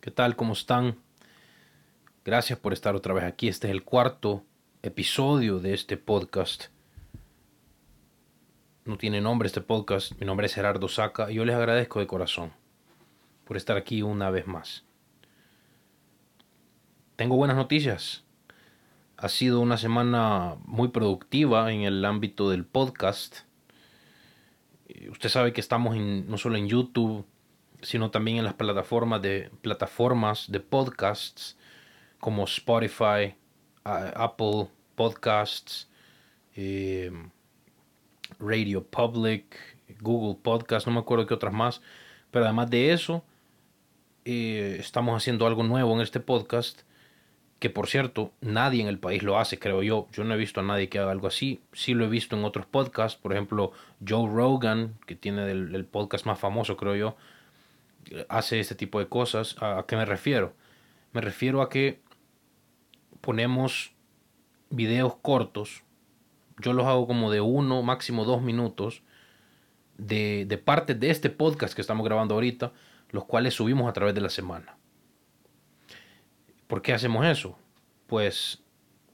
¿Qué tal? ¿Cómo están? Gracias por estar otra vez aquí. Este es el cuarto episodio de este podcast. No tiene nombre este podcast. Mi nombre es Gerardo Saca y yo les agradezco de corazón por estar aquí una vez más. Tengo buenas noticias. Ha sido una semana muy productiva en el ámbito del podcast. Usted sabe que estamos no solo en YouTube, sino también en las plataformas de, plataformas de podcasts como Spotify, Apple Podcasts, eh, Radio Public, Google Podcasts, no me acuerdo qué otras más. Pero además de eso, eh, estamos haciendo algo nuevo en este podcast, que por cierto, nadie en el país lo hace, creo yo. Yo no he visto a nadie que haga algo así. Sí lo he visto en otros podcasts, por ejemplo, Joe Rogan, que tiene el podcast más famoso, creo yo, hace este tipo de cosas. ¿A qué me refiero? Me refiero a que ponemos videos cortos. Yo los hago como de uno, máximo dos minutos. De, de partes de este podcast que estamos grabando ahorita, los cuales subimos a través de la semana. ¿Por qué hacemos eso? Pues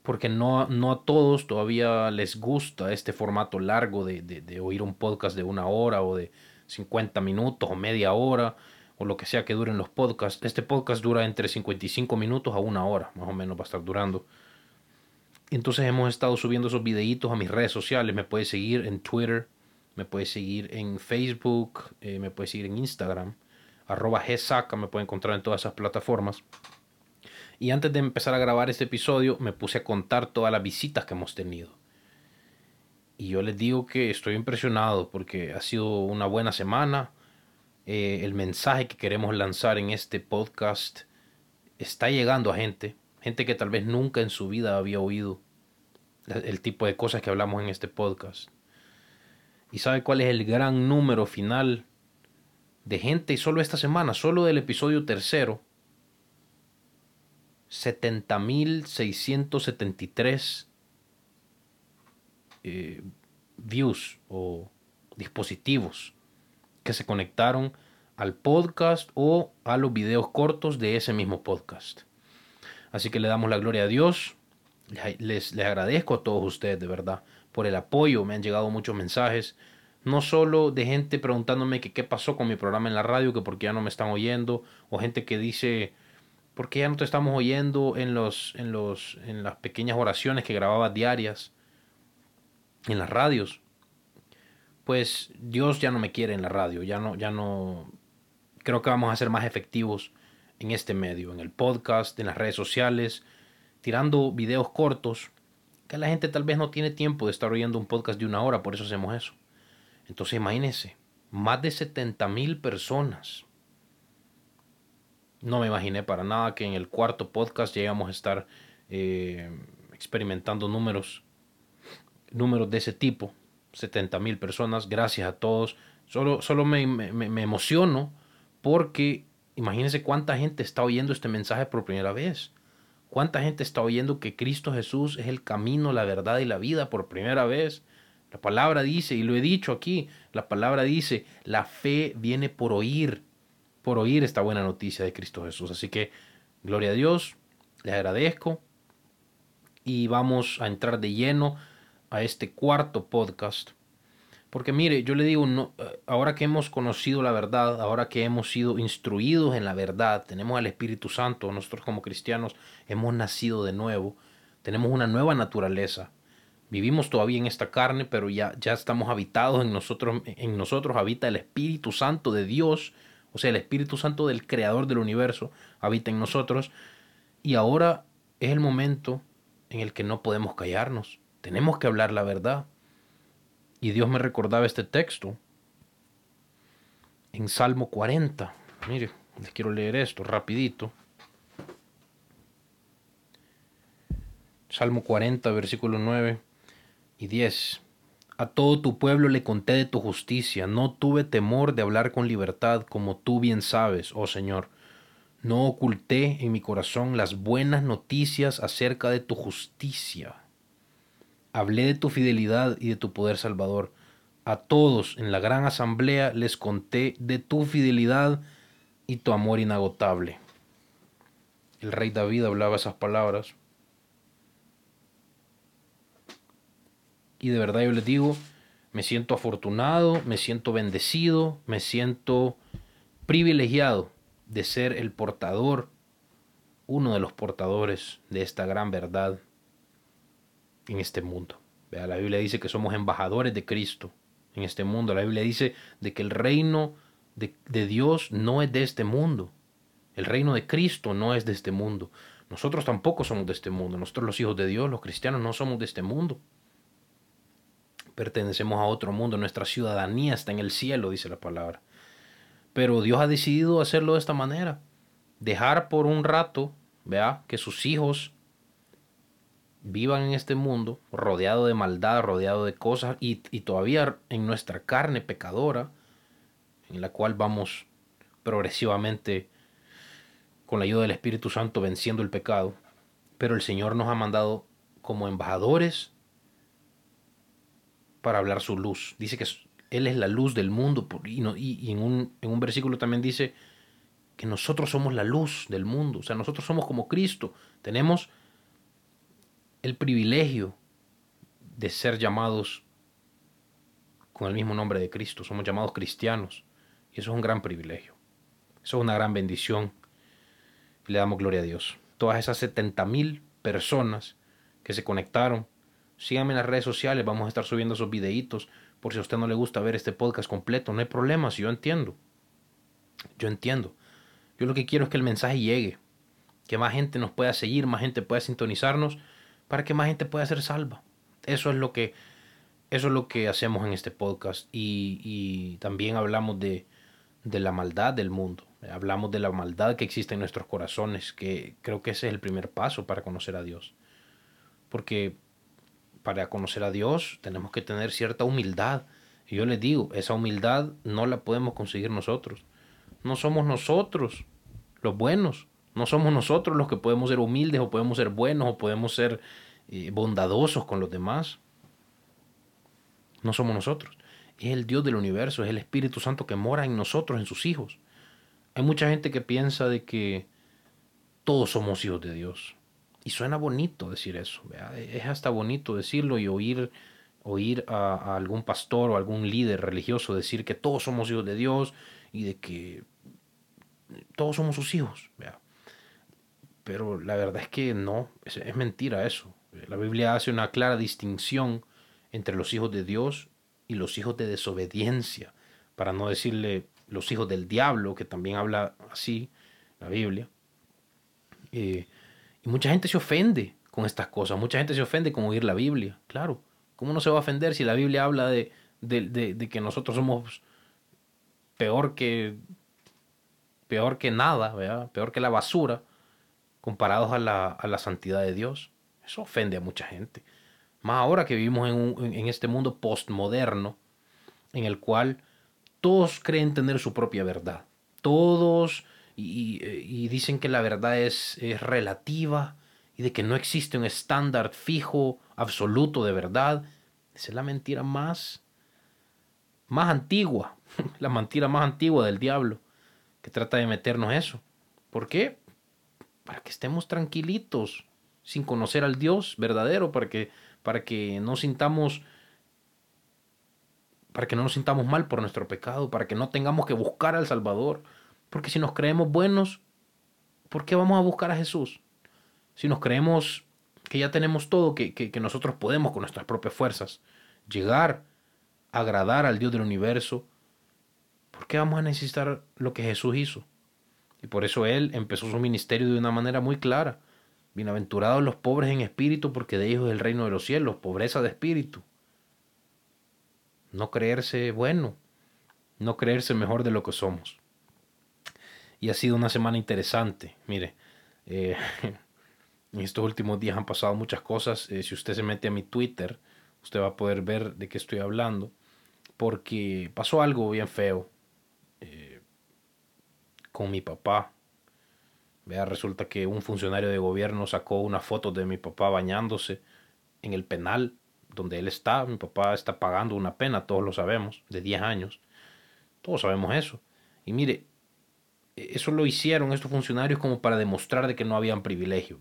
porque no, no a todos todavía les gusta este formato largo de, de, de, oír un podcast de una hora o de 50 minutos o media hora o lo que sea que duren los podcasts. Este podcast dura entre 55 minutos a una hora, más o menos va a estar durando. Entonces hemos estado subiendo esos videitos a mis redes sociales. Me puedes seguir en Twitter, me puedes seguir en Facebook, eh, me puedes seguir en Instagram. Arroba GSACA, me puede encontrar en todas esas plataformas. Y antes de empezar a grabar este episodio, me puse a contar todas las visitas que hemos tenido. Y yo les digo que estoy impresionado porque ha sido una buena semana. Eh, el mensaje que queremos lanzar en este podcast está llegando a gente, gente que tal vez nunca en su vida había oído el tipo de cosas que hablamos en este podcast. ¿Y sabe cuál es el gran número final de gente y solo esta semana, solo del episodio tercero? 70.673 eh, views o dispositivos que se conectaron al podcast o a los videos cortos de ese mismo podcast. Así que le damos la gloria a Dios. Les, les agradezco a todos ustedes de verdad por el apoyo. Me han llegado muchos mensajes. No solo de gente preguntándome que qué pasó con mi programa en la radio, que por qué ya no me están oyendo, o gente que dice, ¿por qué ya no te estamos oyendo en, los, en, los, en las pequeñas oraciones que grababas diarias en las radios? Pues Dios ya no me quiere en la radio, ya no, ya no, creo que vamos a ser más efectivos en este medio, en el podcast, en las redes sociales, tirando videos cortos, que la gente tal vez no tiene tiempo de estar oyendo un podcast de una hora, por eso hacemos eso. Entonces imagínense, más de 70 mil personas. No me imaginé para nada que en el cuarto podcast llegamos a estar eh, experimentando números, números de ese tipo. 70 mil personas. Gracias a todos. Solo, solo me, me, emociono porque imagínense cuánta gente está oyendo este mensaje por primera vez. Cuánta gente está oyendo que Cristo Jesús es el camino, la verdad y la vida por primera vez. La palabra dice, y lo he dicho aquí, la palabra dice, la fe viene por oír, por oír esta buena noticia de Cristo Jesús. Así que, gloria a Dios, le agradezco y vamos a entrar de lleno a este cuarto podcast. Porque mire, yo le digo, no, eh, ahora que hemos conocido la verdad, ahora que hemos sido instruidos en la verdad, tenemos al Espíritu Santo, nosotros como cristianos hemos nacido de nuevo, tenemos una nueva naturaleza. Vivimos todavía en esta carne, pero ya, ya estamos habitados en nosotros, en nosotros habita el Espíritu Santo de Dios, o sea, el Espíritu Santo del Creador del universo habita en nosotros. Y ahora es el momento en el que no podemos callarnos tenemos que hablar la verdad. Y Dios me recordaba este texto en Salmo 40. Mire, les quiero leer esto rapidito. Salmo 40, versículo 9 y 10. A todo tu pueblo le conté de tu justicia, no tuve temor de hablar con libertad, como tú bien sabes, oh Señor. No oculté en mi corazón las buenas noticias acerca de tu justicia. Hablé de tu fidelidad y de tu poder salvador. A todos en la gran asamblea les conté de tu fidelidad y tu amor inagotable. el rey David hablaba esas palabras. Y de verdad yo les digo, me siento afortunado, me siento bendecido, me siento privilegiado de ser el portador, uno de los portadores de esta gran verdad en este mundo. Vea, la Biblia dice que somos embajadores de Cristo en este mundo. La Biblia dice de que el reino de, de Dios no es de este mundo. El reino de Cristo no es de este mundo. Nosotros tampoco somos de este mundo. Nosotros los hijos de Dios, los cristianos, no somos de este mundo. Pertenecemos a otro mundo. Nuestra ciudadanía está en el cielo, dice la palabra. Pero Dios ha decidido hacerlo de esta manera. Dejar por un rato, vea, que sus hijos vivan en este mundo rodeado de maldad, rodeado de cosas y, y todavía en nuestra carne pecadora, en la cual vamos progresivamente con la ayuda del Espíritu Santo venciendo el pecado, pero el Señor nos ha mandado como embajadores para hablar su luz. Dice que Él es la luz del mundo y, y, en, un, en un versículo también dice que nosotros somos la luz del mundo, o sea, nosotros somos como Cristo, tenemos el privilegio de ser llamados con el mismo nombre de Cristo, somos llamados cristianos y eso es un gran privilegio, eso es una gran bendición le damos gloria a Dios. Todas esas 70 mil personas que se conectaron, síganme en las redes sociales, vamos a estar subiendo esos videitos. Por si a usted no le gusta ver este podcast completo, no hay problema, si yo entiendo. Yo entiendo. Yo lo que quiero es que el mensaje llegue, que más gente nos pueda seguir, más gente pueda sintonizarnos, para que más gente pueda ser salva. Eso es lo que, eso es lo que hacemos en este podcast. Y, y también hablamos de, de la maldad del mundo. Hablamos de la maldad que existe en nuestros corazones, que creo que ese es el primer paso para conocer a Dios. Porque para conocer a Dios tenemos que tener cierta humildad. Y yo les digo, esa humildad no la podemos conseguir nosotros. No somos nosotros los buenos. No somos nosotros los que podemos ser humildes o podemos ser buenos o podemos ser eh, bondadosos con los demás. No somos nosotros. Es el Dios del universo, es el Espíritu Santo que mora en nosotros, en sus hijos. Hay mucha gente que piensa de que todos somos hijos de Dios. Y suena bonito decir eso. Es hasta bonito decirlo y oír, oír a, algún pastor o algún líder religioso decir que todos somos hijos de Dios y de que todos somos sus hijos. Pero la verdad es que no, es, mentira eso. La Biblia hace una clara distinción entre los hijos de Dios y los hijos de desobediencia, para no decirle los hijos del diablo, que también habla así la Biblia. Eh, y mucha gente se ofende con estas cosas, mucha gente se ofende con oír la Biblia, claro. ¿Cómo no se va a ofender si la Biblia habla de, de, que nosotros somos peor que, peor que nada, peor que la basura, comparados a la, a la, santidad de Dios? Eso ofende a mucha gente. Más ahora que vivimos en, en este mundo postmoderno, en el cual todos creen tener su propia verdad. Todos y, dicen que la verdad es, es, relativa y de que no existe un estándar fijo, absoluto de verdad. Esa es la mentira más, más antigua, la mentira más antigua del diablo, que trata de meternos eso. ¿Por qué? Para que estemos tranquilitos, sin conocer al Dios verdadero, para que, para que no sintamos para que no nos sintamos mal por nuestro pecado, para que no tengamos que buscar al Salvador. Porque si nos creemos buenos, ¿por qué vamos a buscar a Jesús? Si nos creemos que ya tenemos todo, que, que, nosotros podemos con nuestras propias fuerzas llegar a agradar al Dios del universo, ¿por qué vamos a necesitar lo que Jesús hizo? Y por eso Él empezó su ministerio de una manera muy clara. Bienaventurados los pobres en espíritu, porque de ellos es el reino de los cielos, pobreza de espíritu no creerse bueno, no creerse mejor de lo que somos. Y ha sido una semana interesante. Mire, eh, en estos últimos días han pasado muchas cosas. Eh, si usted se mete a mi Twitter, usted va a poder ver de qué estoy hablando. Porque pasó algo bien feo eh, con mi papá. Vea, resulta que un funcionario de gobierno sacó una foto de mi papá bañándose en el penal donde él está, mi papá está pagando una pena, todos lo sabemos, de 10 años. Todos sabemos eso. Y mire, eso lo hicieron estos funcionarios como para demostrar de que no habían privilegios.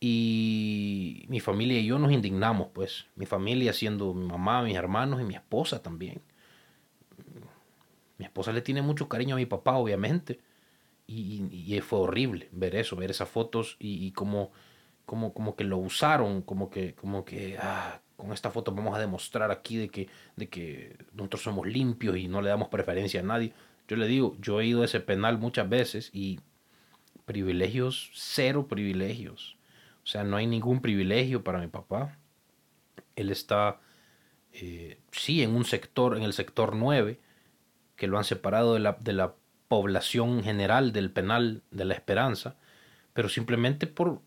Y mi familia y yo nos indignamos, pues. Mi familia siendo mi mamá, mis hermanos y mi esposa también. Mi esposa le tiene mucho cariño a mi papá, obviamente. Y, fue horrible ver eso, ver esas fotos y, como, como, como que lo usaron, como que, como que ah, con esta foto vamos a demostrar aquí de que, de que nosotros somos limpios y no le damos preferencia a nadie. Yo le digo, yo he ido a ese penal muchas veces y privilegios, cero privilegios. O sea, no hay ningún privilegio para mi papá. Él está, eh, sí, en un sector, en el sector 9, que lo han separado de la, de la población general del penal de la esperanza, pero simplemente por,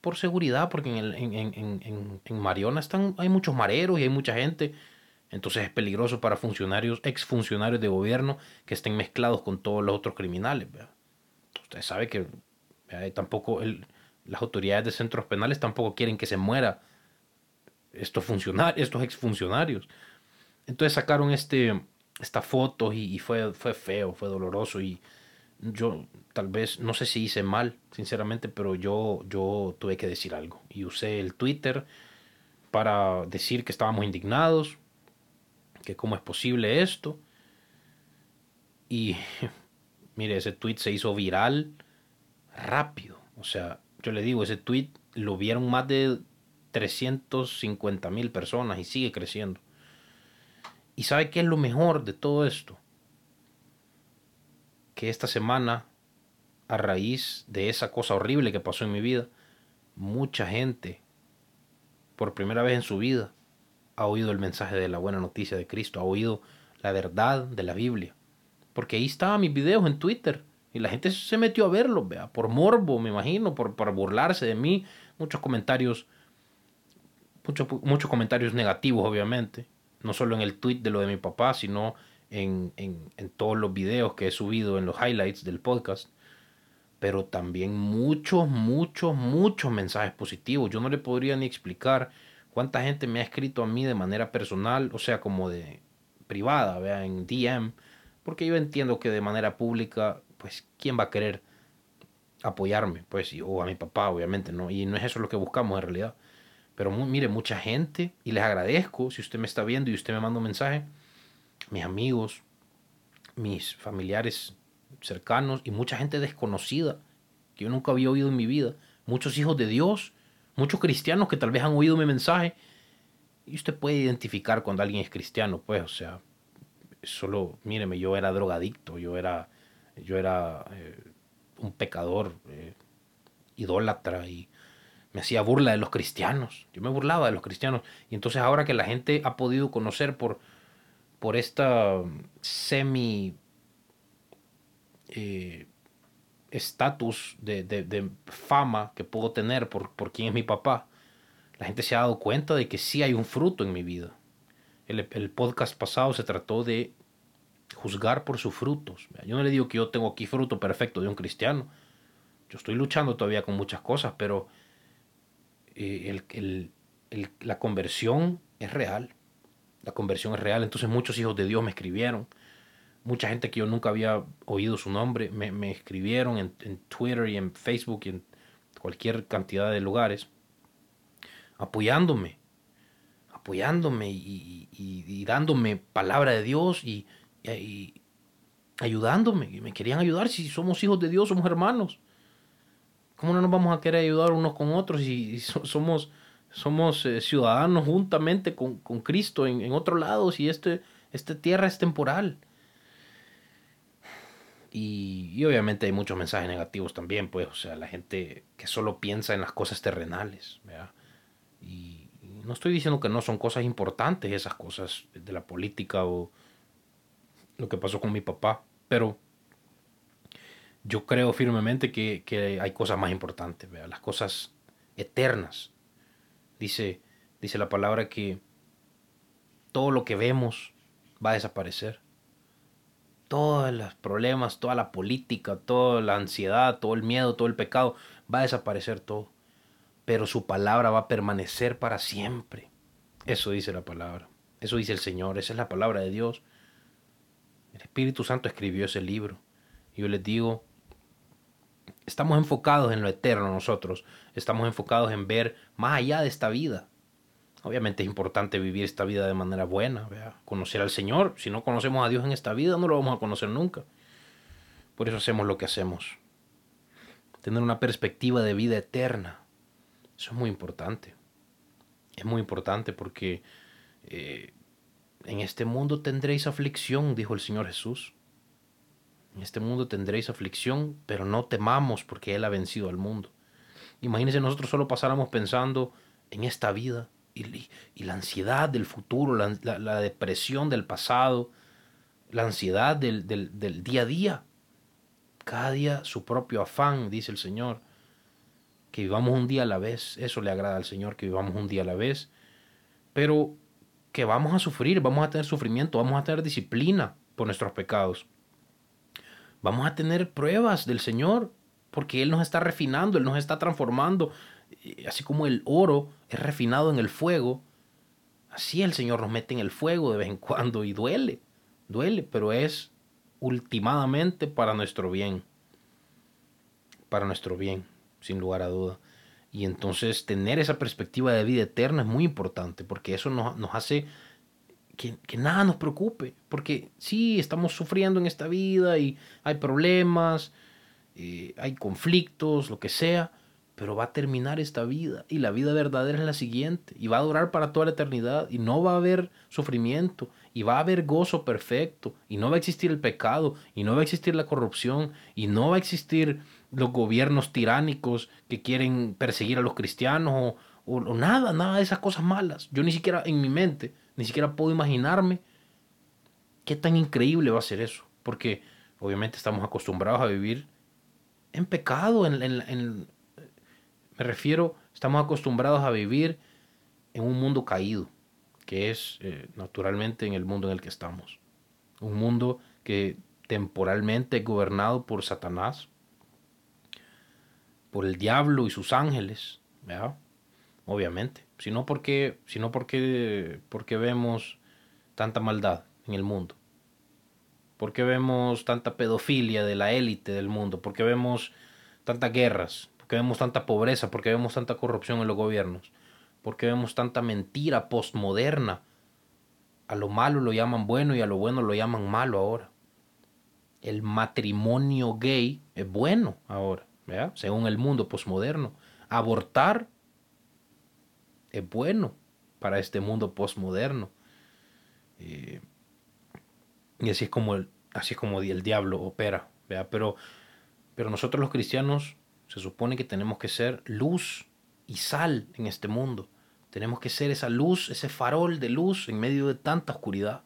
por seguridad, porque en, en, en, Mariona están, hay muchos mareros y hay mucha gente. Entonces es peligroso para funcionarios, exfuncionarios de gobierno que estén mezclados con todos los otros criminales. Usted sabe que tampoco el, las autoridades de centros penales tampoco quieren que se muera estos funcionarios, estos exfuncionarios. Entonces sacaron este, esta foto y, fue, fue feo, fue doloroso y yo tal vez, no sé si hice mal, sinceramente, pero yo, yo tuve que decir algo. Y usé el Twitter para decir que estábamos indignados, que cómo es posible esto. Y mire, ese tweet se hizo viral rápido. O sea, yo le digo, ese tweet lo vieron más de 350 mil personas y sigue creciendo. ¿Y sabe qué es lo mejor de todo esto? Que esta semana, a raíz de esa cosa horrible que pasó en mi vida, mucha gente, por primera vez en su vida, ha oído el mensaje de la buena noticia de Cristo, ha oído la verdad de la Biblia. Porque ahí estaban mis videos en Twitter. Y la gente se metió a verlos, vea, por morbo, me imagino, por, por burlarse de mí. Muchos comentarios, muchos, muchos comentarios negativos, obviamente no solo en el tweet de lo de mi papá, sino en, todos los videos que he subido en los highlights del podcast. Pero también muchos, muchos, muchos mensajes positivos. Yo no le podría ni explicar cuánta gente me ha escrito a mí de manera personal, o sea, como de privada, vea, en DM, porque yo entiendo que de manera pública, pues, ¿quién va a querer apoyarme? Pues, o a mi papá, obviamente, ¿no? Y no es eso lo que buscamos en realidad. Pero mire, mucha gente, y les agradezco si usted me está viendo y usted me manda un mensaje, mis amigos, mis familiares cercanos y mucha gente desconocida que yo nunca había oído en mi vida, muchos hijos de Dios, muchos cristianos que tal vez han oído mi mensaje. Y usted puede identificar cuando alguien es cristiano, pues, o sea, solo, míreme, yo era drogadicto, yo era, yo era eh, un pecador, eh, idólatra y me hacía burla de los cristianos. Yo me burlaba de los cristianos. Y entonces ahora que la gente ha podido conocer por, por esta semi eh, estatus de, fama que puedo tener por, por quién es mi papá, la gente se ha dado cuenta de que sí hay un fruto en mi vida. El, el podcast pasado se trató de juzgar por sus frutos. Yo no le digo que yo tengo aquí fruto perfecto de un cristiano. Yo estoy luchando todavía con muchas cosas, pero eh, la conversión es real. La conversión es real. Entonces muchos hijos de Dios me escribieron. Mucha gente que yo nunca había oído su nombre me, escribieron en, Twitter y en Facebook y en cualquier cantidad de lugares apoyándome, apoyándome y, dándome palabra de Dios y, y, ayudándome. Me querían ayudar. Si somos hijos de Dios, somos hermanos. ¿Cómo no nos vamos a querer ayudar unos con otros si somos, somos eh, ciudadanos juntamente con, Cristo en, otro lado si este, esta tierra es temporal? Y, obviamente hay muchos mensajes negativos también, pues, o sea, la gente que solo piensa en las cosas terrenales, Y, y no estoy diciendo que no son cosas importantes esas cosas de la política o lo que pasó con mi papá, pero yo creo firmemente que, hay cosas más importantes, las cosas eternas. Dice, dice la palabra que todo lo que vemos va a desaparecer. Todos los problemas, toda la política, toda la ansiedad, todo el miedo, todo el pecado, va a desaparecer todo. Pero su palabra va a permanecer para siempre. Eso dice la palabra. Eso dice el Señor. Esa es la palabra de Dios. El Espíritu Santo escribió ese libro yo les digo, estamos enfocados en lo eterno nosotros, estamos enfocados en ver más allá de esta vida. Obviamente es importante vivir esta vida de manera buena, conocer al Señor. Si no conocemos a Dios en esta vida, no lo vamos a conocer nunca. Por eso hacemos lo que hacemos. Tener una perspectiva de vida eterna. Eso es muy importante. Es muy importante porque eh, en este mundo tendréis aflicción, dijo el Señor Jesús. En este mundo tendréis aflicción, pero no temamos porque Él ha vencido al mundo. Imagínense nosotros solo pasáramos pensando en esta vida y, la ansiedad del futuro, la, depresión del pasado, la ansiedad del, del día a día. Cada día su propio afán, dice el Señor. Que vivamos un día a la vez. Eso le agrada al Señor, que vivamos un día a la vez. Pero que vamos a sufrir, vamos a tener sufrimiento, vamos a tener disciplina por nuestros pecados. Vamos a tener pruebas del Señor, porque Él nos está refinando, Él nos está transformando. Así como el oro es refinado en el fuego, así el Señor nos mete en el fuego de vez en cuando y duele, duele, pero es ultimadamente para nuestro bien, para nuestro bien, sin lugar a duda. Y entonces tener esa perspectiva de vida eterna es muy importante, porque eso nos, nos hace que, nada nos preocupe, porque sí, estamos sufriendo en esta vida y hay problemas, eh, hay conflictos, lo que sea, pero va a terminar esta vida y la vida verdadera es la siguiente y va a durar para toda la eternidad y no va a haber sufrimiento y va a haber gozo perfecto y no va a existir el pecado y no va a existir la corrupción y no va a existir los gobiernos tiránicos que quieren perseguir a los cristianos o, o nada, nada de esas cosas malas. Yo ni siquiera en mi mente ni siquiera puedo imaginarme qué tan increíble va a ser eso. Porque obviamente estamos acostumbrados a vivir en pecado. En, me refiero, estamos acostumbrados a vivir en un mundo caído, que es eh, naturalmente en el mundo en el que estamos. Un mundo que temporalmente es gobernado por Satanás, por el diablo y sus ángeles, obviamente. Sino porque, sino porque, porque vemos tanta maldad en el mundo, porque vemos tanta pedofilia de la élite del mundo, porque vemos tantas guerras, porque vemos tanta pobreza, porque vemos tanta corrupción en los gobiernos, porque vemos tanta mentira postmoderna. A lo malo lo llaman bueno y a lo bueno lo llaman malo ahora. El matrimonio gay es bueno ahora, según el mundo postmoderno. Abortar es bueno para este mundo postmoderno. Eh, y así es como el, así es como el diablo opera. Pero, pero nosotros los cristianos se supone que tenemos que ser luz y sal en este mundo. Tenemos que ser esa luz, ese farol de luz en medio de tanta oscuridad.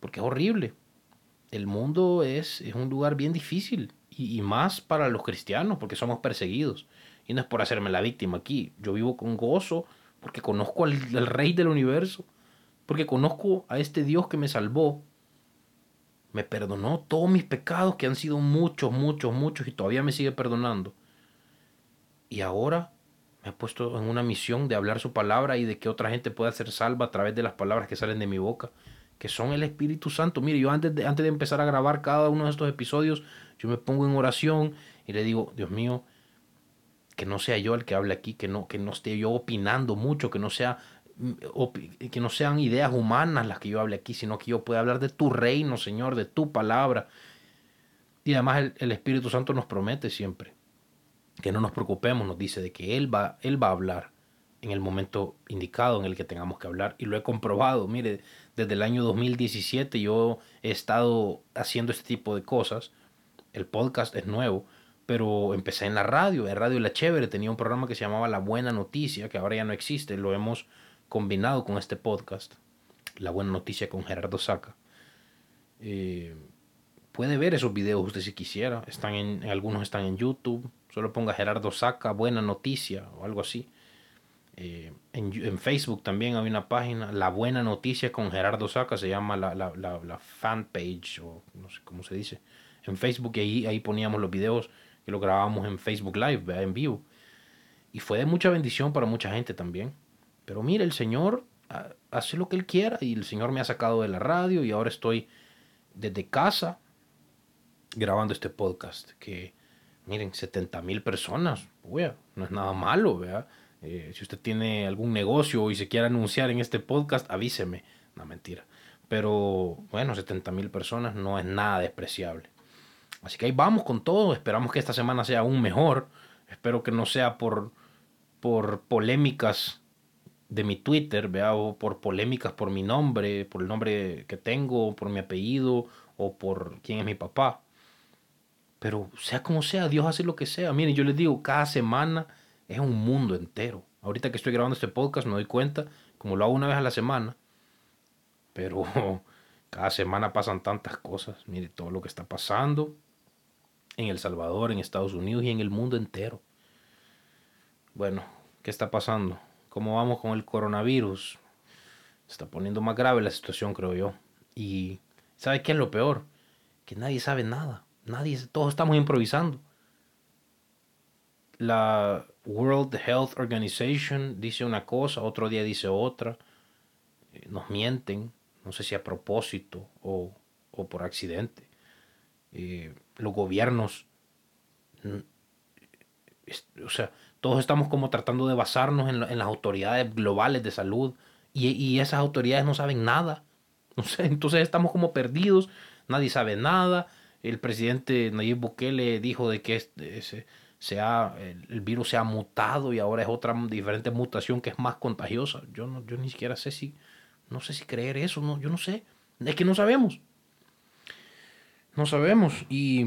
Porque es horrible. El mundo es, es un lugar bien difícil. Y, más para los cristianos, porque somos perseguidos. Y no es por hacerme la víctima aquí. Yo vivo con gozo porque conozco al, Rey del universo, porque conozco a este Dios que me salvó, me perdonó todos mis pecados, que han sido muchos, muchos, muchos, y todavía me sigue perdonando. Y ahora me ha puesto en una misión de hablar su palabra y de que otra gente pueda ser salva a través de las palabras que salen de mi boca, que son el Espíritu Santo. Mire, yo antes de, antes de empezar a grabar cada uno de estos episodios, yo me pongo en oración y le digo, Dios mío, que no sea yo el que hable aquí, que no, que no esté yo opinando mucho, que no, sea, mm, que no sean ideas humanas las que yo hable aquí, sino que yo pueda hablar de tu reino, Señor, de tu palabra. Y además el, el Espíritu Santo nos promete siempre que no nos preocupemos, nos dice de que Él va, Él va a hablar en el momento indicado en el que tengamos que hablar. Y lo he comprobado, mire, desde el año 2017 yo he estado haciendo este tipo de cosas. El podcast es nuevo, pero empecé en la radio, en Radio La Chévere, tenía un programa que se llamaba La Buena Noticia, que ahora ya no existe, lo hemos combinado con este podcast, La Buena Noticia con Gerardo Saca. Eh, puede ver esos videos usted si quisiera, están en, algunos están en YouTube, solo ponga Gerardo Saca, Buena Noticia o algo así. Eh, en, Facebook también hay una página, La Buena Noticia con Gerardo Saca, se llama la, la, la, la fanpage o no sé cómo se dice. En Facebook ahí, ahí poníamos los videos que lo grabamos en Facebook Live, en vivo. Y fue de mucha bendición para mucha gente también. Pero mire, el Señor ah, hace lo que Él quiera y el Señor me ha sacado de la radio y ahora estoy desde casa grabando este podcast. Que miren, 70 mil personas, no es nada malo, ¿verdad? Eh, si usted tiene algún negocio y se quiere anunciar en este podcast, avíseme. No, mentira. Pero bueno, 70 mil personas no es nada despreciable. Así que ahí vamos con todo. Esperamos que esta semana sea aún mejor. Espero que no sea por, por polémicas de mi Twitter, ¿vea? o por polémicas por mi nombre, por el nombre que tengo, por mi apellido o por quién es mi papá. Pero sea como sea, Dios hace lo que sea. Miren, yo les digo, cada semana es un mundo entero. Ahorita que estoy grabando este podcast me doy cuenta, como lo hago una vez a la semana, pero cada semana pasan tantas cosas. Mire todo lo que está pasando en El Salvador, en Estados Unidos y en el mundo entero. Bueno, ¿qué está pasando? ¿Cómo vamos con el coronavirus? Se está poniendo más grave la situación, creo yo. Y ¿sabe qué es lo peor? Que nadie sabe nada. Nadie, todos estamos improvisando. La World Health Organization dice una cosa, otro día dice otra. Eh, nos mienten, no sé si a propósito o, por accidente. Eh, los gobiernos, o sea, todos estamos como tratando de basarnos en, las autoridades globales de salud y, esas autoridades no saben nada. entonces estamos como perdidos, nadie sabe nada. El presidente Nayib Bukele dijo de que este, el, virus se ha mutado y ahora es otra diferente mutación que es más contagiosa. Yo, no, yo ni siquiera sé si, no sé si creer eso, no, yo no sé. Es que no sabemos. No sabemos. Y,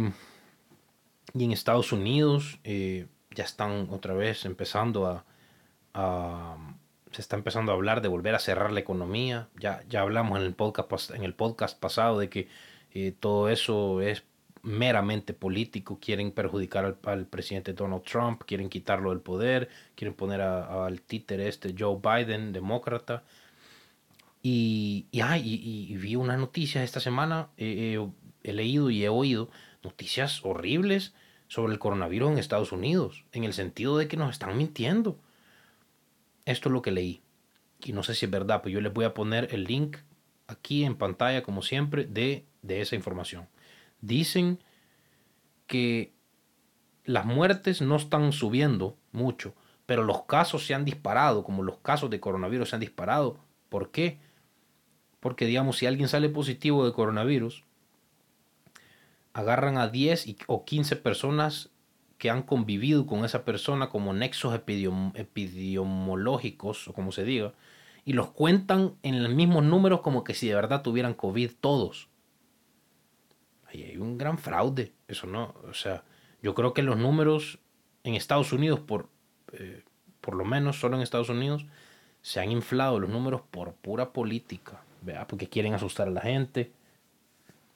y en Estados Unidos eh, ya están otra vez empezando a, se está empezando a hablar de volver a cerrar la economía. Ya, ya hablamos en el podcast, en el podcast pasado de que eh, todo eso es meramente político. Quieren perjudicar al, presidente Donald Trump, quieren quitarlo del poder, quieren poner al títere este Joe Biden, demócrata. Y, y, y, vi una noticia esta semana, he leído y he oído noticias horribles sobre el coronavirus en Estados Unidos, en el sentido de que nos están mintiendo. Esto es lo que leí. Y no sé si es verdad, pero yo les voy a poner el link aquí en pantalla, como siempre, de, de esa información. Dicen que las muertes no están subiendo mucho, pero los casos se han disparado, como los casos de coronavirus se han disparado. ¿Por qué? Porque, digamos, si alguien sale positivo de coronavirus, agarran a 10 o 15 personas que han convivido con esa persona como nexos epidemiológicos, o como se diga, y los cuentan en los mismos números como que si de verdad tuvieran COVID todos. Ahí hay un gran fraude. Eso no, o sea, yo creo que los números en Estados Unidos, por, eh, por lo menos solo en Estados Unidos, se han inflado los números por pura política, ¿vea? porque quieren asustar a la gente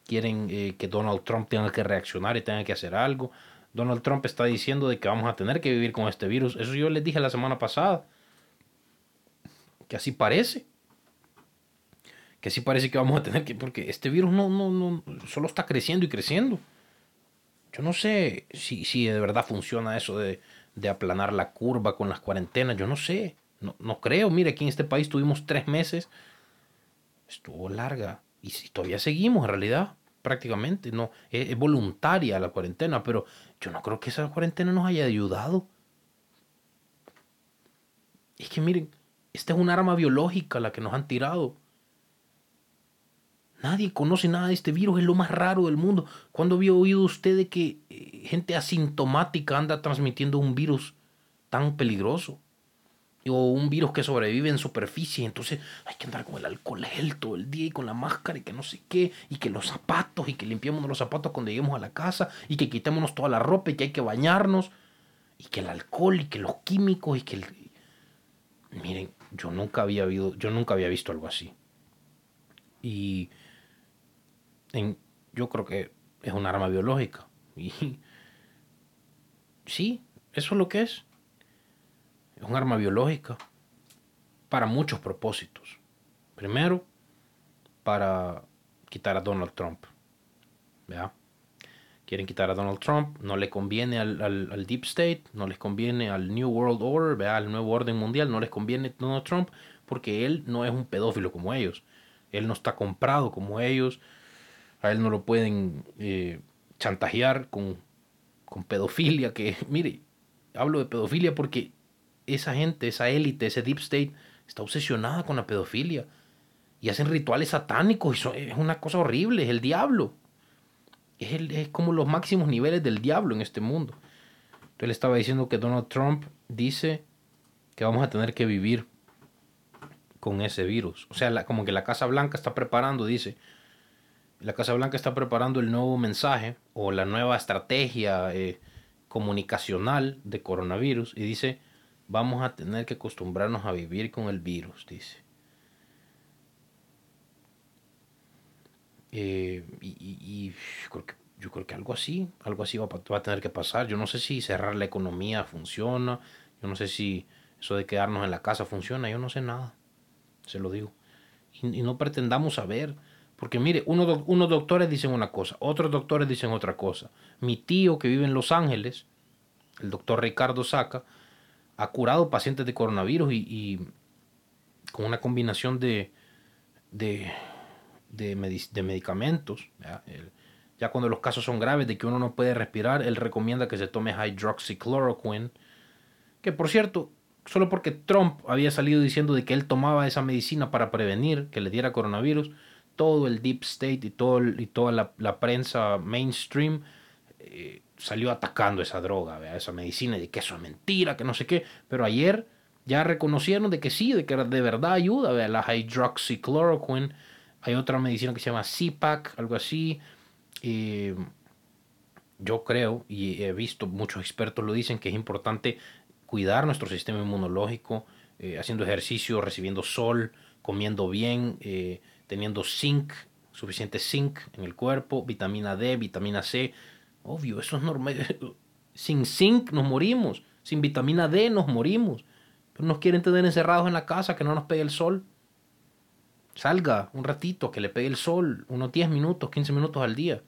quieren eh, que Donald Trump tenga que reaccionar y tenga que hacer algo. Donald Trump está diciendo de que vamos a tener que vivir con este virus. Eso yo les dije la semana pasada. Que así parece. Que así parece que vamos a tener que... Porque este virus no, no, no, solo está creciendo y creciendo. Yo no sé si, si de verdad funciona eso de, de aplanar la curva con las cuarentenas. Yo no sé. No, no creo. Mire, aquí en este país tuvimos tres meses. Estuvo larga. Y si todavía seguimos en realidad prácticamente, no, es, voluntaria la cuarentena, pero yo no creo que esa cuarentena nos haya ayudado. Es que miren, esta es un arma biológica la que nos han tirado. Nadie conoce nada de este virus, es lo más raro del mundo. ¿Cuándo había oído usted de que eh, gente asintomática anda transmitiendo un virus tan peligroso? O un virus que sobrevive en superficie, entonces hay que andar con el alcohol todo el día y con la máscara y que no sé qué, y que los zapatos y que limpiemos los zapatos cuando lleguemos a la casa y que quitémonos toda la ropa y que hay que bañarnos y que el alcohol y que los químicos y que el... Miren, yo nunca había habido, yo nunca había visto algo así. Y en, yo creo que es un arma biológica. Y sí, eso es lo que es. Es un arma biológica para muchos propósitos. Primero, para quitar a Donald Trump. ¿Vea? Quieren quitar a Donald Trump, no le conviene al, Deep State, no les conviene al New World Order, ¿vea? al nuevo orden mundial, no les conviene Donald Trump porque él no es un pedófilo como ellos. Él no está comprado como ellos. A él no lo pueden eh, chantajear con, con pedofilia, que mire, hablo de pedofilia porque esa gente, esa élite, ese deep state, está obsesionada con la pedofilia. Y hacen rituales satánicos. Y es una cosa horrible, es el diablo. Es, como los máximos niveles del diablo en este mundo. Entonces estaba diciendo que Donald Trump dice que vamos a tener que vivir con ese virus. O sea, como que la Casa Blanca está preparando, dice, la Casa Blanca está preparando el nuevo mensaje o la nueva estrategia eh, comunicacional de coronavirus y dice, vamos a tener que acostumbrarnos a vivir con el virus, dice. Eh, y, yo, creo que, algo así, algo así va, va, a tener que pasar. Yo no sé si cerrar la economía funciona, yo no sé si eso de quedarnos en la casa funciona, yo no sé nada, se lo digo. Y, no pretendamos saber, porque mire, unos doctores dicen una cosa, otros doctores dicen otra cosa. Mi tío que vive en Los Ángeles, el doctor Ricardo Saca, ha curado pacientes de coronavirus y, con una combinación de, de, de, medicamentos. ¿ya? cuando los casos son graves de que uno no puede respirar, él recomienda que se tome hydroxychloroquine. Que por cierto, solo porque Trump había salido diciendo de que él tomaba esa medicina para prevenir que le diera coronavirus, todo el deep state y, todo y toda la, prensa mainstream eh, salió atacando esa droga, esa medicina, y de que eso es mentira, que no sé qué. Pero ayer ya reconocieron de que sí, de que de verdad ayuda, la hydroxychloroquine. Hay otra medicina que se llama CPAC, algo así. yo creo, y he visto muchos expertos lo dicen, que es importante cuidar nuestro sistema inmunológico, eh, haciendo ejercicio, recibiendo sol, comiendo bien, eh, teniendo zinc, suficiente zinc en el cuerpo, vitamina D, vitamina C, Obvio, eso es normal. Sin zinc nos morimos. Sin vitamina D nos morimos. Pero nos quieren tener encerrados en la casa, que no nos pegue el sol. Salga un ratito, que le pegue el sol, unos 10 minutos, 15 minutos al día.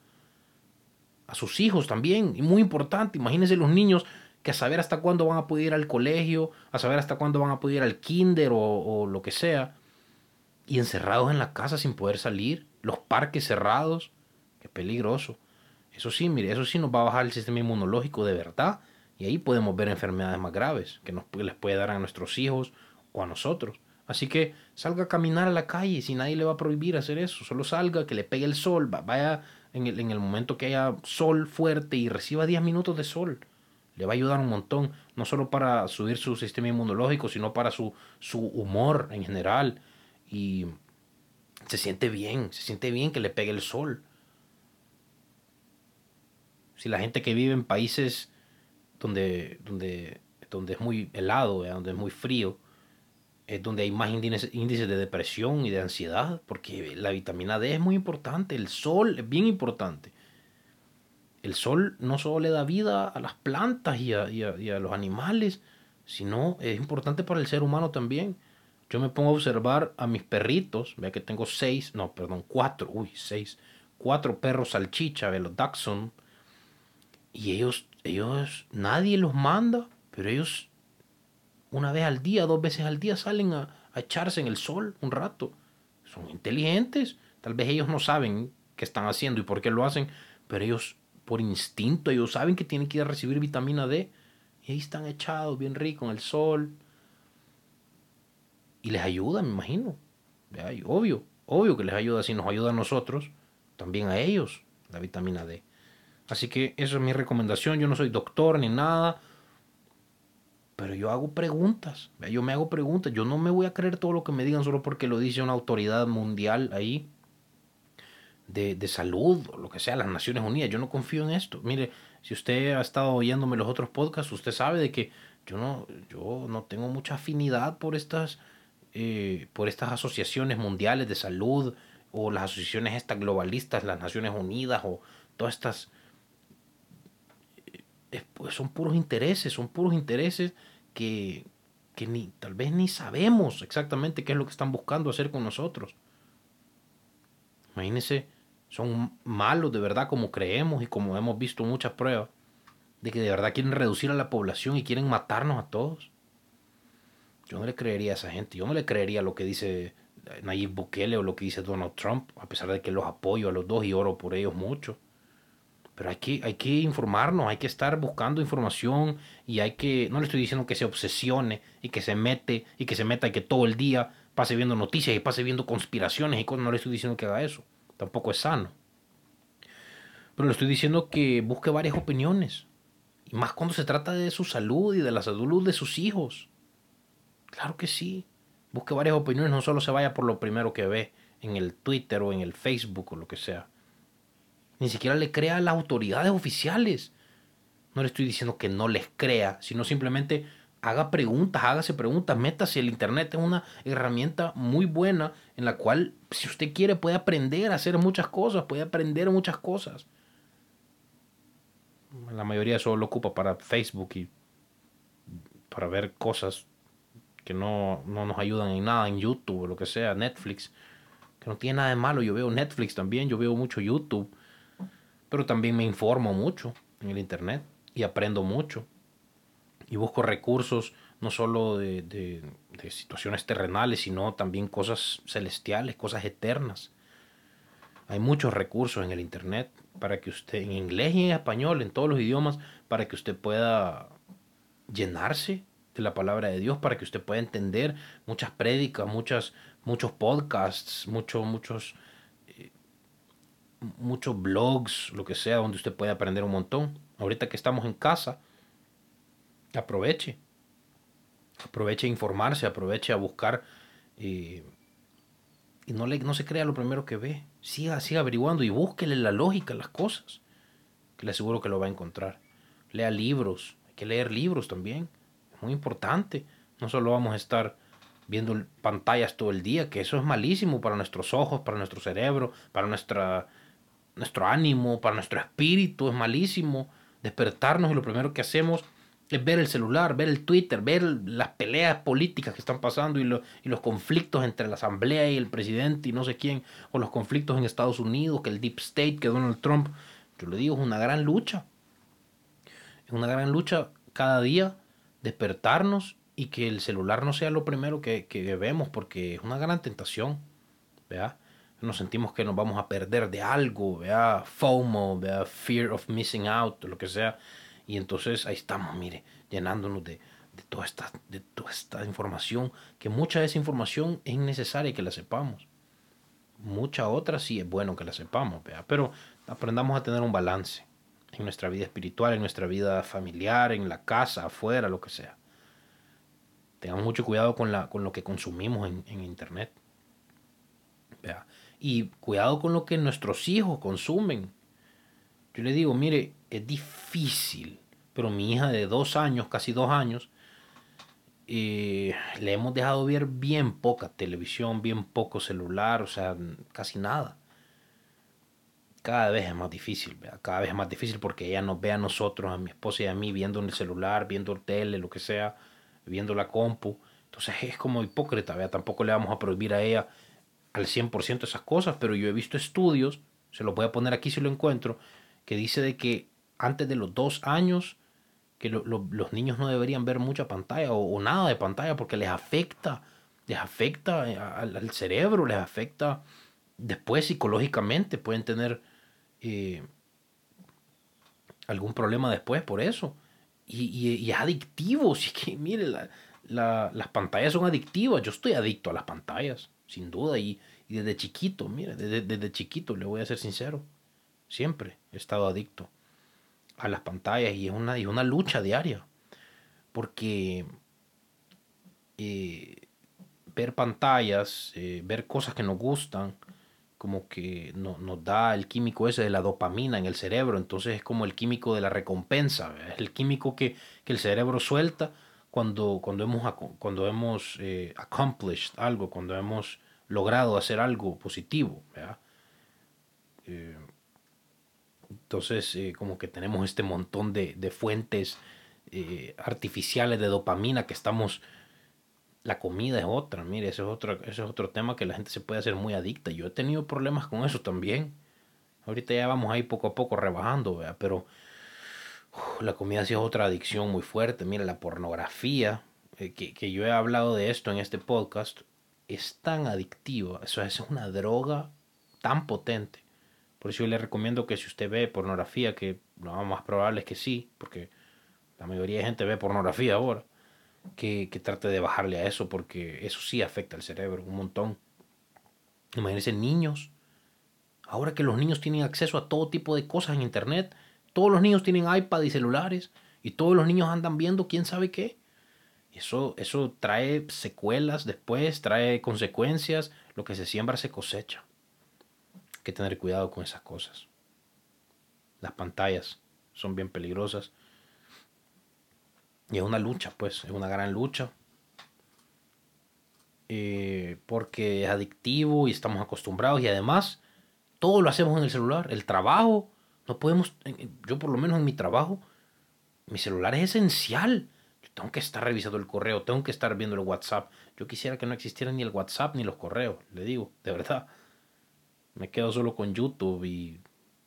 A sus hijos también. Y muy importante, imagínense los niños que a saber hasta cuándo van a poder ir al colegio, a saber hasta cuándo van a poder ir al kinder o, o lo que sea. Y encerrados en la casa sin poder salir. Los parques cerrados. Qué peligroso. Eso sí, mire, eso sí nos va a bajar el sistema inmunológico de verdad. Y ahí podemos ver enfermedades más graves que nos, les puede dar a nuestros hijos o a nosotros. Así que salga a caminar a la calle si nadie le va a prohibir hacer eso. Solo salga, que le pegue el sol, vaya en el, en el momento que haya sol fuerte y reciba 10 minutos de sol. Le va a ayudar un montón, no solo para subir su sistema inmunológico, sino para su, su humor en general. Y se siente bien, se siente bien que le pegue el sol. Si la gente que vive en países donde, donde, donde es muy helado, donde es muy frío, es donde hay más índices, de depresión y de ansiedad, porque la vitamina D es muy importante, el sol es bien importante. El sol no solo le da vida a las plantas y a, y a, los animales, sino es importante para el ser humano también. Yo me pongo a observar a mis perritos, vea que tengo seis, no, perdón, cuatro, uy, seis, cuatro perros salchicha, de los Dachshund, y ellos, ellos, nadie los manda, pero ellos una vez al día, dos veces al día salen a, echarse en el sol un rato. Son inteligentes. Tal vez ellos no saben qué están haciendo y por qué lo hacen, pero ellos por instinto, ellos saben que tienen que ir a recibir vitamina D. Y ahí están echados bien ricos en el sol. Y les ayuda, me imagino. Obvio, obvio que les ayuda. Si nos ayuda a nosotros, también a ellos la vitamina D. Así que esa es mi recomendación. Yo no soy doctor ni nada. Pero yo hago preguntas. Yo me hago preguntas. Yo no me voy a creer todo lo que me digan solo porque lo dice una autoridad mundial ahí. De, de salud o lo que sea, las Naciones Unidas. Yo no confío en esto. Mire, si usted ha estado oyéndome los otros podcasts, usted sabe de que yo no, yo no tengo mucha afinidad por estas, eh, por estas asociaciones mundiales de salud o las asociaciones estas globalistas, las Naciones Unidas o todas estas pues son puros intereses, son puros intereses que, que ni, tal vez ni sabemos exactamente qué es lo que están buscando hacer con nosotros. Imagínense, son malos de verdad como creemos y como hemos visto muchas pruebas, de que de verdad quieren reducir a la población y quieren matarnos a todos. Yo no le creería a esa gente, yo no le creería lo que dice Nayib Bukele o lo que dice Donald Trump, a pesar de que los apoyo a los dos y oro por ellos mucho. Pero hay que, hay que informarnos, hay que estar buscando información y hay que, no le estoy diciendo que se obsesione y que se mete y que se meta y que todo el día pase viendo noticias y pase viendo conspiraciones y no le estoy diciendo que haga eso, tampoco es sano. Pero le estoy diciendo que busque varias opiniones, y más cuando se trata de su salud y de la salud de sus hijos. Claro que sí. Busque varias opiniones, no solo se vaya por lo primero que ve en el Twitter o en el Facebook o lo que sea. Ni siquiera le crea a las autoridades oficiales. No le estoy diciendo que no les crea, sino simplemente haga preguntas, hágase preguntas, métase. El Internet es una herramienta muy buena en la cual, si usted quiere, puede aprender a hacer muchas cosas, puede aprender muchas cosas. La mayoría solo lo ocupa para Facebook y para ver cosas que no, no nos ayudan en nada, en YouTube o lo que sea, Netflix, que no tiene nada de malo. Yo veo Netflix también, yo veo mucho YouTube pero también me informo mucho en el Internet y aprendo mucho. Y busco recursos no solo de, de, situaciones terrenales, sino también cosas celestiales, cosas eternas. Hay muchos recursos en el Internet para que usted, en inglés y en español, en todos los idiomas, para que usted pueda llenarse de la palabra de Dios, para que usted pueda entender muchas prédicas, muchas, muchos podcasts, muchos, muchos muchos blogs, lo que sea, donde usted puede aprender un montón. Ahorita que estamos en casa, aproveche. Aproveche a informarse, aproveche a buscar. Eh, y no, le, no se crea lo primero que ve. Siga, siga averiguando y búsquele la lógica, las cosas. Que le aseguro que lo va a encontrar. Lea libros. Hay que leer libros también. Es muy importante. No solo vamos a estar viendo pantallas todo el día, que eso es malísimo para nuestros ojos, para nuestro cerebro, para nuestra nuestro ánimo, para nuestro espíritu, es malísimo. Despertarnos y lo primero que hacemos es ver el celular, ver el Twitter, ver las peleas políticas que están pasando y, y, los conflictos entre la Asamblea y el presidente y no sé quién, o los conflictos en Estados Unidos, que el Deep State, que Donald Trump. Yo le digo, es una gran lucha. Es una gran lucha cada día despertarnos y que el celular no sea lo primero que, que vemos, porque es una gran tentación. ¿vea? Nos sentimos que nos vamos a perder de algo, vea FOMO, vea Fear of Missing Out, lo que sea. Y entonces ahí estamos, mire, llenándonos de, toda, esta, de toda esta información, que mucha de esa información es necesaria que la sepamos. Mucha otra sí es bueno que la sepamos, vea, pero aprendamos a tener un balance en nuestra vida espiritual, en nuestra vida familiar, en la casa, afuera, lo que sea. Tengamos mucho cuidado con, la, con lo que consumimos en, en Internet. Vea y cuidado con lo que nuestros hijos consumen. Yo le digo, mire, es difícil, pero mi hija de dos años, casi dos años, eh, le hemos dejado ver bien poca televisión, bien poco celular, o sea, casi nada. Cada vez es más difícil, cada vez es más difícil porque ella nos ve a nosotros, a mi esposa y a mí, viendo en el celular, viendo el tele, lo que sea, viendo la compu. Entonces es como hipócrita, ¿vea? tampoco le vamos a prohibir a ella al 100% esas cosas, pero yo he visto estudios, se lo voy a poner aquí si lo encuentro, que dice de que antes de los dos años, que los niños no deberían ver mucha pantalla o, nada de pantalla porque les afecta, les afecta al, cerebro, les afecta después psicológicamente, pueden tener eh, algún problema después por eso. Y, es adictivo, si que mire, las pantallas son adictivas, yo estoy adicto a las pantallas sin duda. Y, desde chiquito, mire, desde, chiquito, le voy a ser sincero, siempre he estado adicto a las pantallas y es una, una lucha diaria. Porque eh, ver pantallas, eh, ver cosas que nos gustan, como que no, nos da el químico ese de la dopamina en el cerebro, entonces es como el químico de la recompensa, es el químico que, el cerebro suelta cuando, cuando hemos, cuando hemos eh, accomplished algo, cuando hemos logrado hacer algo positivo. Eh, entonces, eh, como que tenemos este montón de, fuentes eh, artificiales de dopamina que estamos... La comida es otra, mire, ese es otro, ese es otro tema que la gente se puede hacer muy adicta. Yo he tenido problemas con eso también. Ahorita ya vamos ahí poco a poco rebajando, pero la comida sí es otra adicción muy fuerte. Mire, la pornografía, que, que yo he hablado de esto en este podcast, es tan adictiva, eso es una droga tan potente Por eso yo le recomiendo que si usted ve pornografía, que lo más probable es que sí, porque la mayoría de gente ve pornografía ahora, que, que trate de bajarle a eso, porque eso sí afecta al cerebro un montón. Imagínense niños. Ahora que los niños tienen acceso a todo tipo de cosas en Internet, todos los niños tienen iPad y celulares, y todos los niños andan viendo quién sabe qué. Eso, eso trae secuelas después, trae consecuencias. Lo que se siembra se cosecha. Hay que tener cuidado con esas cosas. Las pantallas son bien peligrosas. Y es una lucha, pues, es una gran lucha. Eh, porque es adictivo y estamos acostumbrados y además todo lo hacemos en el celular. El trabajo, no podemos, yo por lo menos en mi trabajo, mi celular es esencial tengo que estar revisando el correo, tengo que estar viendo el WhatsApp. Yo quisiera que no existiera ni el WhatsApp ni los correos, le digo, de verdad. Me quedo solo con YouTube y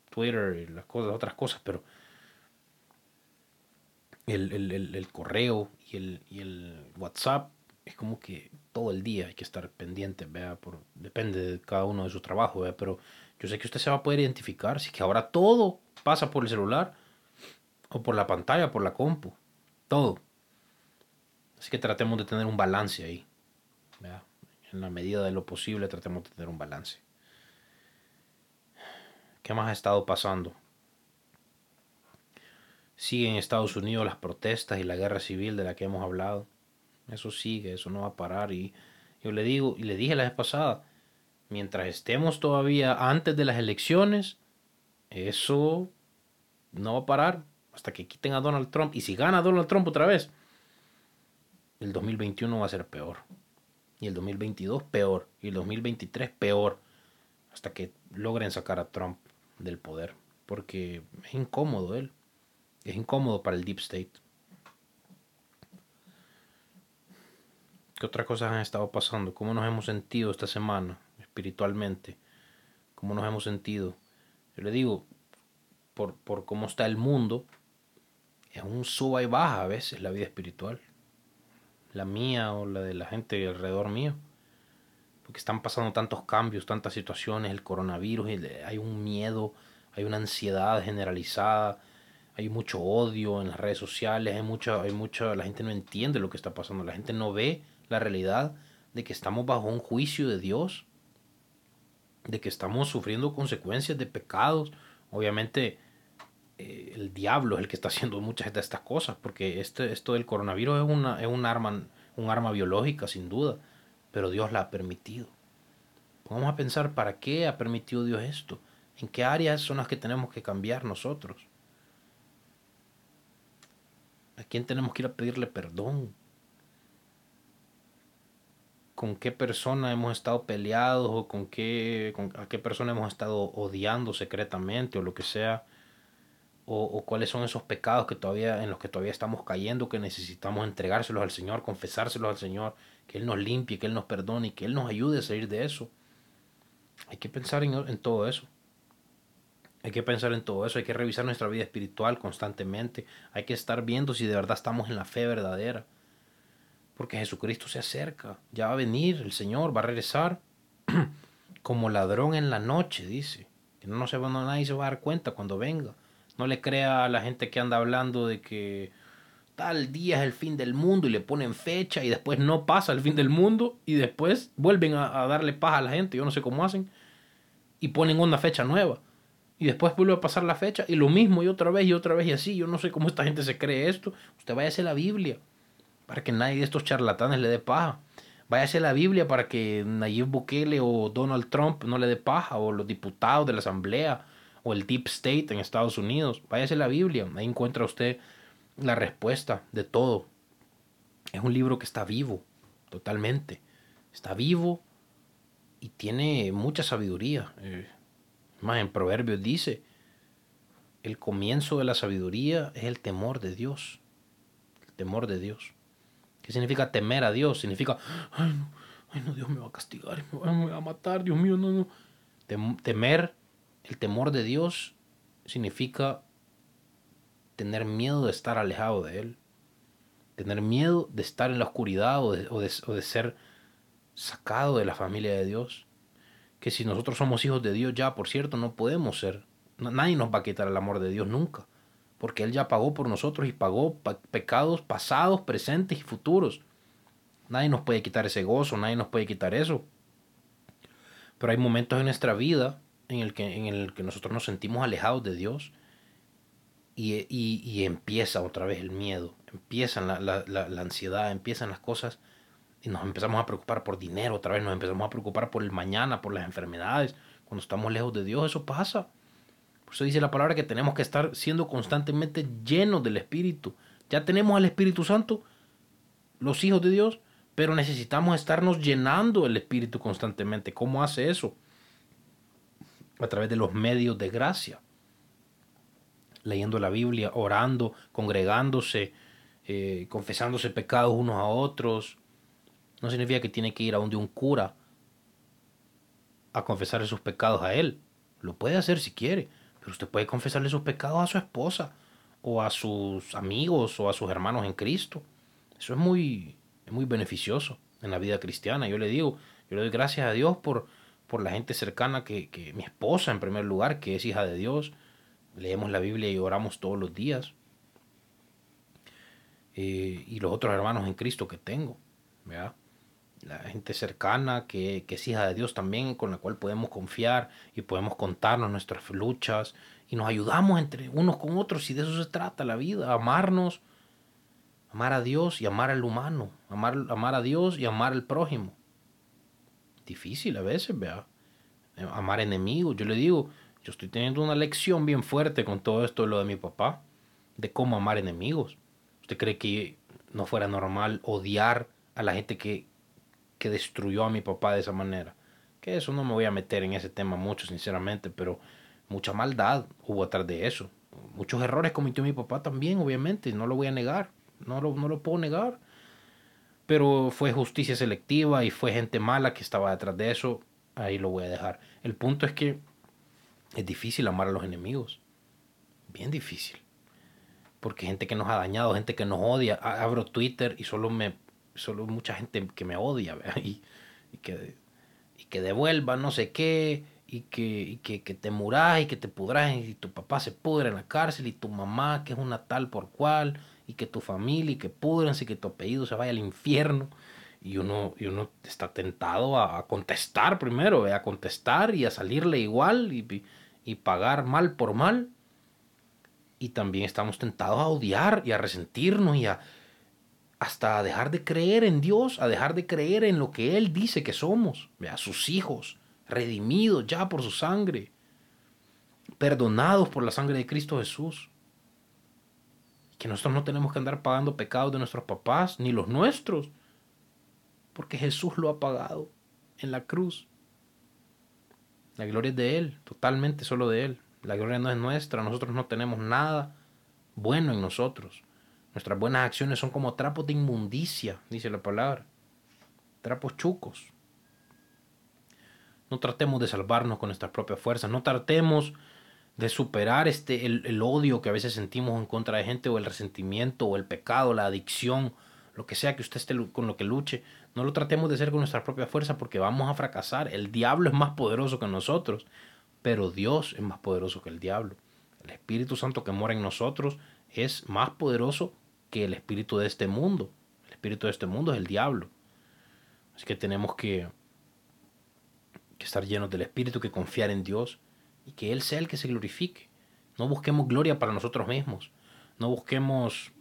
Twitter y las cosas, otras cosas, pero el, el, correo y el, y el WhatsApp es como que todo el día hay que estar pendiente, vea, por, depende de cada uno de sus trabajos, vea, pero yo sé que usted se va a poder identificar si que ahora todo pasa por el celular o por la pantalla, por la compu, todo. Así que tratemos de tener un balance ahí. En la medida de lo posible tratemos de tener un balance. ¿Qué más ha estado pasando? Sigue en Estados Unidos las protestas y la guerra civil de la que hemos hablado. Eso sigue, eso no va a parar. Y yo le digo, y le dije la vez pasada, mientras estemos todavía antes de las elecciones, eso no va a parar hasta que quiten a Donald Trump. Y si gana Donald Trump otra vez, el 2021 va a ser peor. Y el 2022 peor. Y el 2023 peor. Hasta que logren sacar a Trump del poder. Porque es incómodo él. Es incómodo para el Deep State. ¿Qué otras cosas han estado pasando? ¿Cómo nos hemos sentido esta semana espiritualmente? ¿Cómo nos hemos sentido? Yo le digo, por, por cómo está el mundo, es un suba y baja a veces la vida espiritual la mía o la de la gente alrededor mío. Porque están pasando tantos cambios, tantas situaciones, el coronavirus, hay un miedo, hay una ansiedad generalizada, hay mucho odio en las redes sociales, hay mucha, hay mucha, la gente no entiende lo que está pasando, la gente no ve la realidad de que estamos bajo un juicio de Dios, de que estamos sufriendo consecuencias de pecados. Obviamente eh, el diablo es el que está haciendo muchas de estas cosas, porque este, esto del coronavirus es, una, es un, arma, un arma biológica, sin duda, pero Dios la ha permitido. Vamos a pensar, ¿para qué ha permitido Dios esto? ¿En qué áreas son las que tenemos que cambiar nosotros? ¿A quién tenemos que ir a pedirle perdón? ¿Con qué persona hemos estado peleados o con qué, con, a qué persona hemos estado odiando secretamente o lo que sea? o, cuáles son esos pecados que todavía, en los que todavía estamos cayendo, que necesitamos entregárselos al Señor, confesárselos al Señor, que Él nos limpie, que Él nos perdone y que Él nos ayude a salir de eso. Hay que pensar en, en todo eso. Hay que pensar en todo eso, hay que revisar nuestra vida espiritual constantemente, hay que estar viendo si de verdad estamos en la fe verdadera. Porque Jesucristo se acerca, ya va a venir, el Señor va a regresar como ladrón en la noche, dice. Que no, se, no nadie se va a dar cuenta cuando venga. No le crea a la gente que anda hablando de que tal día es el fin del mundo y le ponen fecha y después no pasa el fin del mundo y después vuelven a, darle paz a la gente, yo no sé cómo hacen, y ponen una fecha nueva. Y después vuelve a pasar la fecha y lo mismo y otra vez y otra vez y así. Yo no sé cómo esta gente se cree esto. Usted váyase a la Biblia para que nadie de estos charlatanes le dé paja. Váyase a la Biblia para que Nayib Bukele o Donald Trump no le dé paja o los diputados de la Asamblea o el Deep State en Estados Unidos. Váyase a la Biblia, ahí encuentra usted la respuesta de todo. Es un libro que está vivo, totalmente. Está vivo y tiene mucha sabiduría. Eh, más en Proverbios dice, el comienzo de la sabiduría es el temor de Dios. El temor de Dios. ¿Qué significa temer a Dios? Significa, ay no, ay no, Dios me va a castigar, me va a matar, Dios mío, no, no. Temer el temor de Dios significa tener miedo de estar alejado de Él, tener miedo de estar en la oscuridad o de, ser sacado de la familia de Dios. que si nosotros somos hijos de Dios ya, por cierto, no podemos ser. nadie nos va a quitar el amor de Dios nunca. Porque Él ya pagó por nosotros y pagó pecados pasados, presentes y futuros. Nadie nos puede quitar ese gozo, nadie nos puede quitar eso. Pero hay momentos en nuestra vida en el que, en el que nosotros nos sentimos alejados de Dios y, y, empieza otra vez el miedo, empieza la, la, la, ansiedad, empiezan las cosas y nos empezamos a preocupar por dinero otra vez, nos empezamos a preocupar por el mañana, por las enfermedades. Cuando estamos lejos de Dios, eso pasa. Eso dice la palabra que tenemos que estar siendo constantemente llenos del Espíritu. Ya tenemos al Espíritu Santo, los hijos de Dios, pero necesitamos estarnos llenando el Espíritu constantemente. ¿Cómo hace eso? A través de los medios de gracia. Leyendo la Biblia, orando, congregándose, eh, confesándose pecados unos a otros. No significa que tiene que ir a donde un cura a confesarle sus pecados a él. Lo puede hacer si quiere, usted puede confesarle sus pecados a su esposa o a sus amigos o a sus hermanos en Cristo. Eso es muy, muy beneficioso en la vida cristiana. Yo le digo, yo le doy gracias a Dios por, por la gente cercana que, que mi esposa en primer lugar, que es hija de Dios. Leemos la Biblia y oramos todos los días. Eh, y los otros hermanos en Cristo que tengo. La gente cercana que, que, es hija de Dios también, con la cual podemos confiar y podemos contarnos nuestras luchas y nos ayudamos entre unos con otros y de eso se trata la vida, amarnos amar a Dios y amar al humano, amar, amar a Dios y amar al prójimo. Difícil a veces, vea. Amar enemigos. Yo le digo, yo estoy teniendo una lección bien fuerte con todo esto de lo de mi papá, de cómo amar enemigos. ¿Usted cree que no fuera normal odiar a la gente que, que destruyó a mi papá de esa manera? Que eso no me voy a meter en ese tema mucho, sinceramente, pero mucha maldad hubo atrás de eso. Muchos errores cometió mi papá también, obviamente, no lo voy a negar no lo, no lo puedo negar. Pero fue justicia selectiva y fue gente mala que estaba detrás de eso. Ahí lo voy a dejar. El punto es que es difícil amar a los enemigos. Bien difícil. Porque gente que nos ha dañado, gente que nos odia. Abro Twitter y solo me solo mucha gente que me odia y, que, y que devuelva no sé qué y que, y que, que, te murás y que te pudras y tu papá se pudre en la cárcel y tu mamá que es una tal por cual y que tu familia y que pudrense y que tu apellido se vaya al infierno. Y uno, y uno está tentado a, contestar primero, a contestar y a salirle igual y, y pagar mal por mal. Y también estamos tentados a odiar y a resentirnos y a hasta dejar de creer en Dios, a dejar de creer en lo que Él dice que somos, a sus hijos, redimidos ya por su sangre, perdonados por la sangre de Cristo Jesús que nosotros no tenemos que andar pagando pecados de nuestros papás, ni los nuestros, porque Jesús lo ha pagado en la cruz. La gloria es de Él, totalmente solo de Él. La gloria no es nuestra, nosotros no tenemos nada bueno en nosotros. Nuestras buenas acciones son como trapos de inmundicia, dice la palabra. Trapos chucos. No tratemos de salvarnos con nuestras propias fuerzas, no tratemos de superar este, el, odio que a veces sentimos en contra de gente o el resentimiento o el pecado, la adicción, lo que sea que usted esté con lo que luche, no lo tratemos de hacer con nuestra propia fuerza porque vamos a fracasar. El diablo es más poderoso que nosotros, pero Dios es más poderoso que el diablo. El Espíritu Santo que mora en nosotros es más poderoso que el espíritu de este mundo. El espíritu de este mundo es el diablo. Así que tenemos que, estar llenos del Espíritu, que confiar en Dios y que Él sea el que se glorifique. No busquemos gloria para nosotros mismos. No busquemos,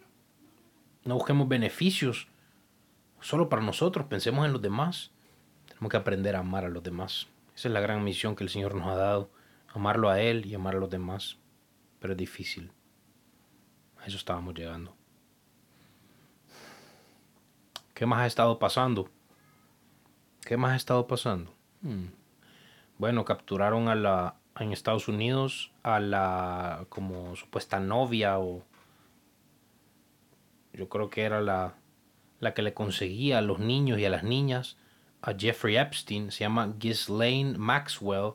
no busquemos beneficios solo para nosotros. Pensemos en los demás. Tenemos que aprender a amar a los demás. Esa es la gran misión que el Señor nos ha dado. Amarlo a Él y amar a los demás. Pero es difícil. A eso estábamos llegando. ¿Qué más ha estado pasando? ¿Qué más ha estado pasando? Hmm. Bueno, capturaron a la, en Estados Unidos a la como supuesta novia o yo creo que era la, la que le conseguía a los niños y a las niñas a Jeffrey Epstein, se llama Ghislaine Maxwell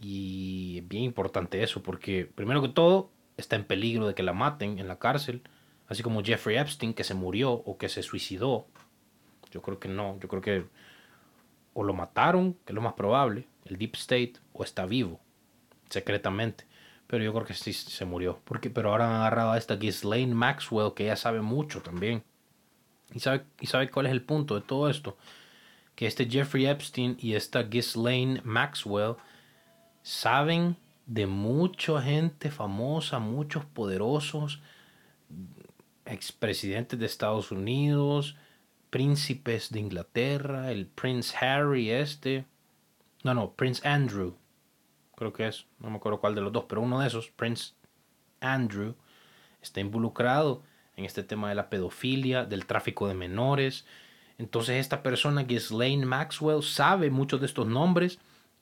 y es bien importante eso porque primero que todo está en peligro de que la maten en la cárcel, así como Jeffrey Epstein que se murió o que se suicidó. Yo creo que no, yo creo que o lo mataron, que es lo más probable, el Deep State, o está vivo, secretamente. Pero yo creo que sí se murió. Porque, pero ahora han agarrado a esta Ghislaine Maxwell, que ella sabe mucho también. ¿Y sabe, ¿Y sabe cuál es el punto de todo esto? Que este Jeffrey Epstein y esta Ghislaine Maxwell saben de mucha gente famosa, muchos poderosos, expresidentes de Estados Unidos, príncipes de Inglaterra, el Prince Harry este, no, no, Prince Andrew, creo que es, no me acuerdo cuál de los dos, pero uno de esos, Prince Andrew, está involucrado en este tema de la pedofilia, del tráfico de menores. Entonces esta persona, Ghislaine Maxwell, sabe muchos de estos nombres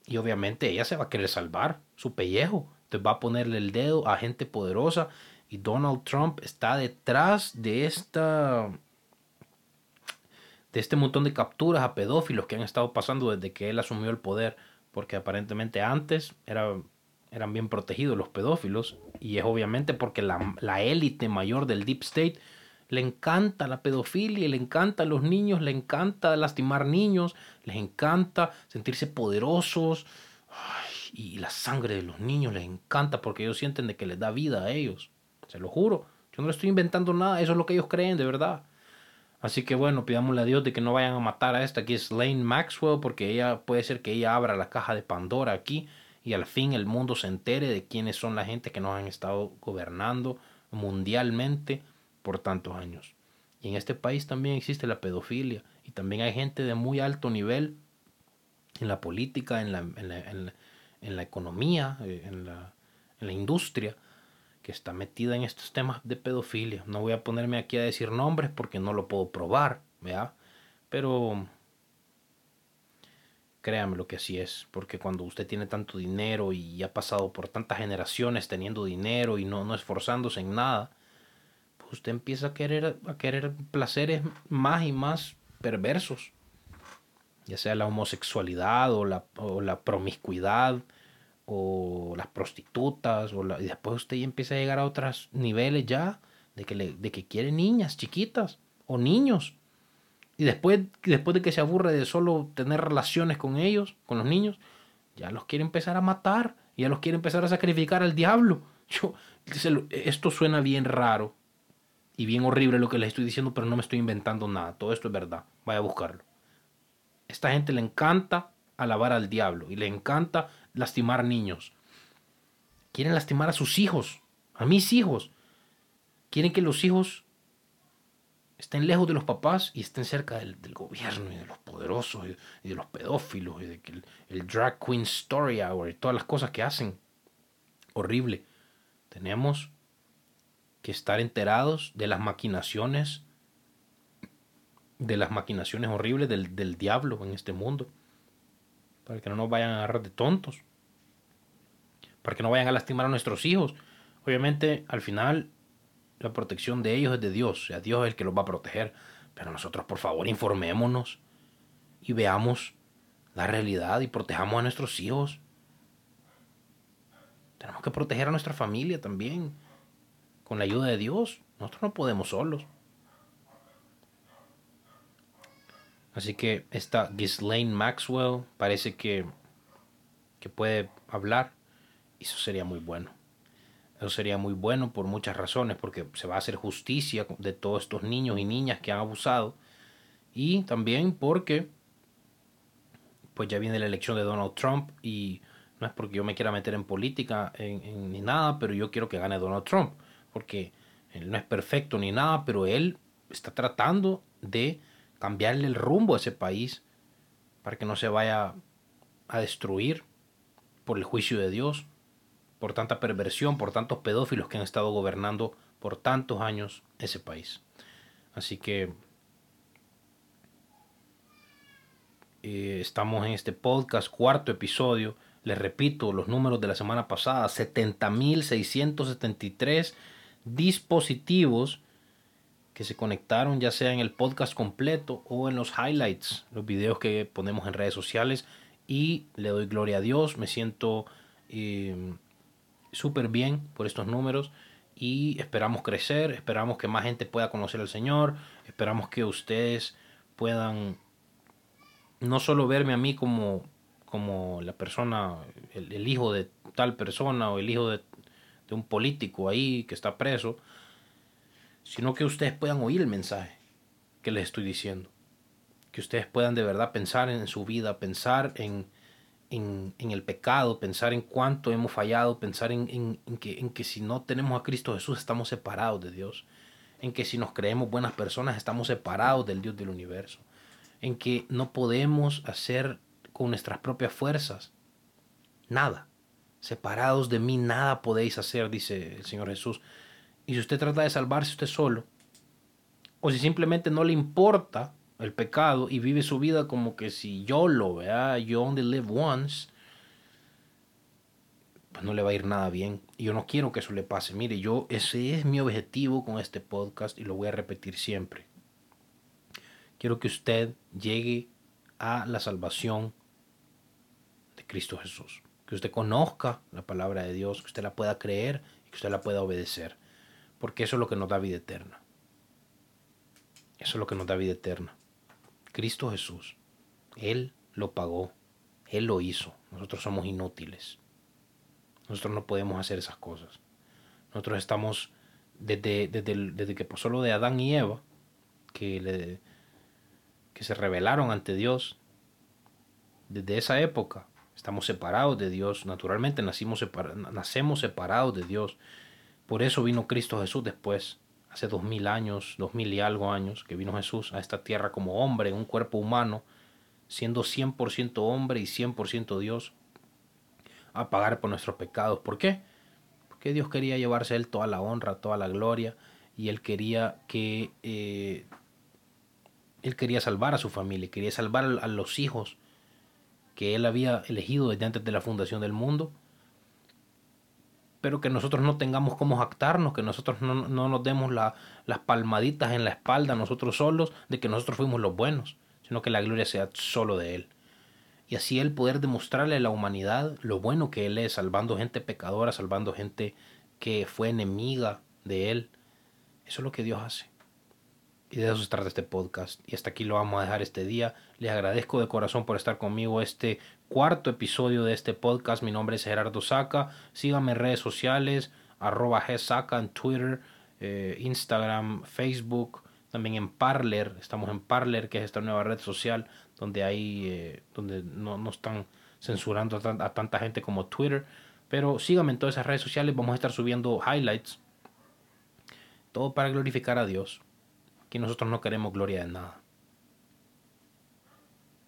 y obviamente ella se va a querer salvar su pellejo. Entonces va a ponerle el dedo a gente poderosa y Donald Trump está detrás de esta de este montón de capturas a pedófilos que han estado pasando desde que él asumió el poder, porque aparentemente antes era, eran bien protegidos los pedófilos, y es obviamente porque la, élite mayor del Deep State le encanta la pedofilia, le encanta a los niños, le encanta lastimar niños, les encanta sentirse poderosos, y la sangre de los niños les encanta porque ellos sienten de que les da vida a ellos, se lo juro, yo no le estoy inventando nada, eso es lo que ellos creen de verdad. Así que bueno, pidámosle a Dios de que no vayan a matar a esta que es Lane Maxwell, porque ella puede ser que ella abra la caja de Pandora aquí y al fin el mundo se entere de quiénes son la gente que nos han estado gobernando mundialmente por tantos años. Y en este país también existe la pedofilia y también hay gente de muy alto nivel en la política, en la, en la, en la, economía, eh, en la, en la industria, que está metida en estos temas de pedofilia. No voy a ponerme aquí a decir nombres porque no lo puedo probar, ¿vea? Pero créame lo que así es, porque cuando usted tiene tanto dinero y ha pasado por tantas generaciones teniendo dinero y no, no esforzándose en nada, pues usted empieza a querer, a querer placeres más y más perversos, ya sea la homosexualidad o la, o la promiscuidad o las prostitutas, o y después usted ya empieza a llegar a otros niveles ya de que, le, de que quiere niñas chiquitas o niños. Y después, después de que se aburre de solo tener relaciones con ellos, con los niños, ya los quiere empezar a matar, ya los quiere empezar a sacrificar al diablo. Yo, esto suena bien raro y bien horrible lo que les estoy diciendo, pero no me estoy inventando nada. Todo esto es verdad. Vaya a buscarlo. Esta gente le encanta alabar al diablo y le encanta lastimar niños. Quieren lastimar a sus hijos, a mis hijos. Quieren que los hijos estén lejos de los papás y estén cerca del, gobierno y de los poderosos y, de los pedófilos y de que el, drag queen story hour y todas las cosas que hacen. Horrible. Tenemos que estar enterados de las maquinaciones, de las maquinaciones horribles del, del diablo en este mundo para que no nos vayan a agarrar de tontos, para que no vayan a lastimar a nuestros hijos. Obviamente, al final, la protección de ellos es de Dios, o sea, Dios es el que los va a proteger. Pero nosotros, por favor, informémonos y veamos la realidad y protejamos a nuestros hijos. Tenemos que proteger a nuestra familia también, con la ayuda de Dios. Nosotros no podemos solos. Así que esta Ghislaine Maxwell parece que, que puede hablar y eso sería muy bueno. Eso sería muy bueno por muchas razones, porque se va a hacer justicia de todos estos niños y niñas que han abusado y también porque pues ya viene la elección de Donald Trump y no es porque yo me quiera meter en política ni nada, pero yo quiero que gane Donald Trump, porque él no es perfecto ni nada, pero él está tratando de cambiarle el rumbo a ese país para que no se vaya a destruir por el juicio de Dios, por tanta perversión, por tantos pedófilos que han estado gobernando por tantos años ese país. Así que eh, estamos en este podcast, cuarto episodio. Les repito los números de la semana pasada, 70.673 dispositivos que se conectaron ya sea en el podcast completo o en los highlights, los videos que ponemos en redes sociales. Y le doy gloria a Dios, me siento eh, súper bien por estos números y esperamos crecer, esperamos que más gente pueda conocer al Señor, esperamos que ustedes puedan no solo verme a mí como, como la persona, el, hijo de tal persona o el hijo de, de un político ahí que está preso, sino que ustedes puedan oír el mensaje que les estoy diciendo. Que ustedes puedan de verdad pensar en su vida, pensar en, en, el pecado, pensar en cuánto hemos fallado, pensar en, que, en que si no tenemos a Cristo Jesús estamos separados de Dios, en que si nos creemos buenas personas estamos separados del Dios del universo, en que no podemos hacer con nuestras propias fuerzas nada. Separados de mí nada podéis hacer, dice el Señor Jesús. Y si usted trata de salvarse usted solo, o si simplemente no le importa el pecado y vive su vida como que si yo lo vea, yo only live once, pues no le va a ir nada bien. Y yo no quiero que eso le pase. Mire, yo ese es mi objetivo con este podcast y lo voy a repetir siempre. Quiero que usted llegue a la salvación de Cristo Jesús. Que usted conozca la palabra de Dios, que usted la pueda creer y que usted la pueda obedecer. Porque eso es lo que nos da vida eterna. Eso es lo que nos da vida eterna. Cristo Jesús. Él lo pagó. Él lo hizo. Nosotros somos inútiles. Nosotros no podemos hacer esas cosas. Nosotros estamos, desde, desde, que pasó lo de Adán y Eva, que, le, que se rebelaron ante Dios, desde esa época estamos separados de Dios. Naturalmente nacimos nacemos separados de Dios. Por eso vino Cristo Jesús después hace dos mil años, dos mil y algo años, que vino Jesús a esta tierra como hombre, en un cuerpo humano, siendo 100% hombre y 100% Dios, a pagar por nuestros pecados. ¿Por qué? Porque Dios quería llevarse a Él toda la honra, toda la gloria, y Él quería que... Eh, él quería salvar a su familia, quería salvar a los hijos que Él había elegido desde antes de la fundación del mundo pero que nosotros no tengamos cómo jactarnos, que nosotros no, nos demos las palmaditas en la espalda nosotros solos de que nosotros fuimos los buenos, sino que la gloria sea solo de Él. Y así Él poder demostrarle a la humanidad lo bueno que Él es, salvando gente pecadora, salvando gente que fue enemiga de Él. Eso es lo que Dios hace. Y de eso se trata este podcast. Y hasta aquí lo vamos a dejar este día. Les agradezco de corazón por estar conmigo este cuarto episodio de este podcast. Mi nombre es Gerardo Saca. Síganme en redes sociales, arroba Saca en Twitter, eh, Instagram, Facebook, también en Parler. Estamos en Parler, que es esta nueva red social donde hay, eh, donde no, no, están censurando a, a tanta gente como Twitter. Pero síganme en todas esas redes sociales. Vamos a estar subiendo highlights. Todo para glorificar a Dios que nosotros no queremos gloria de nada.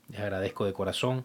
Les agradezco de corazón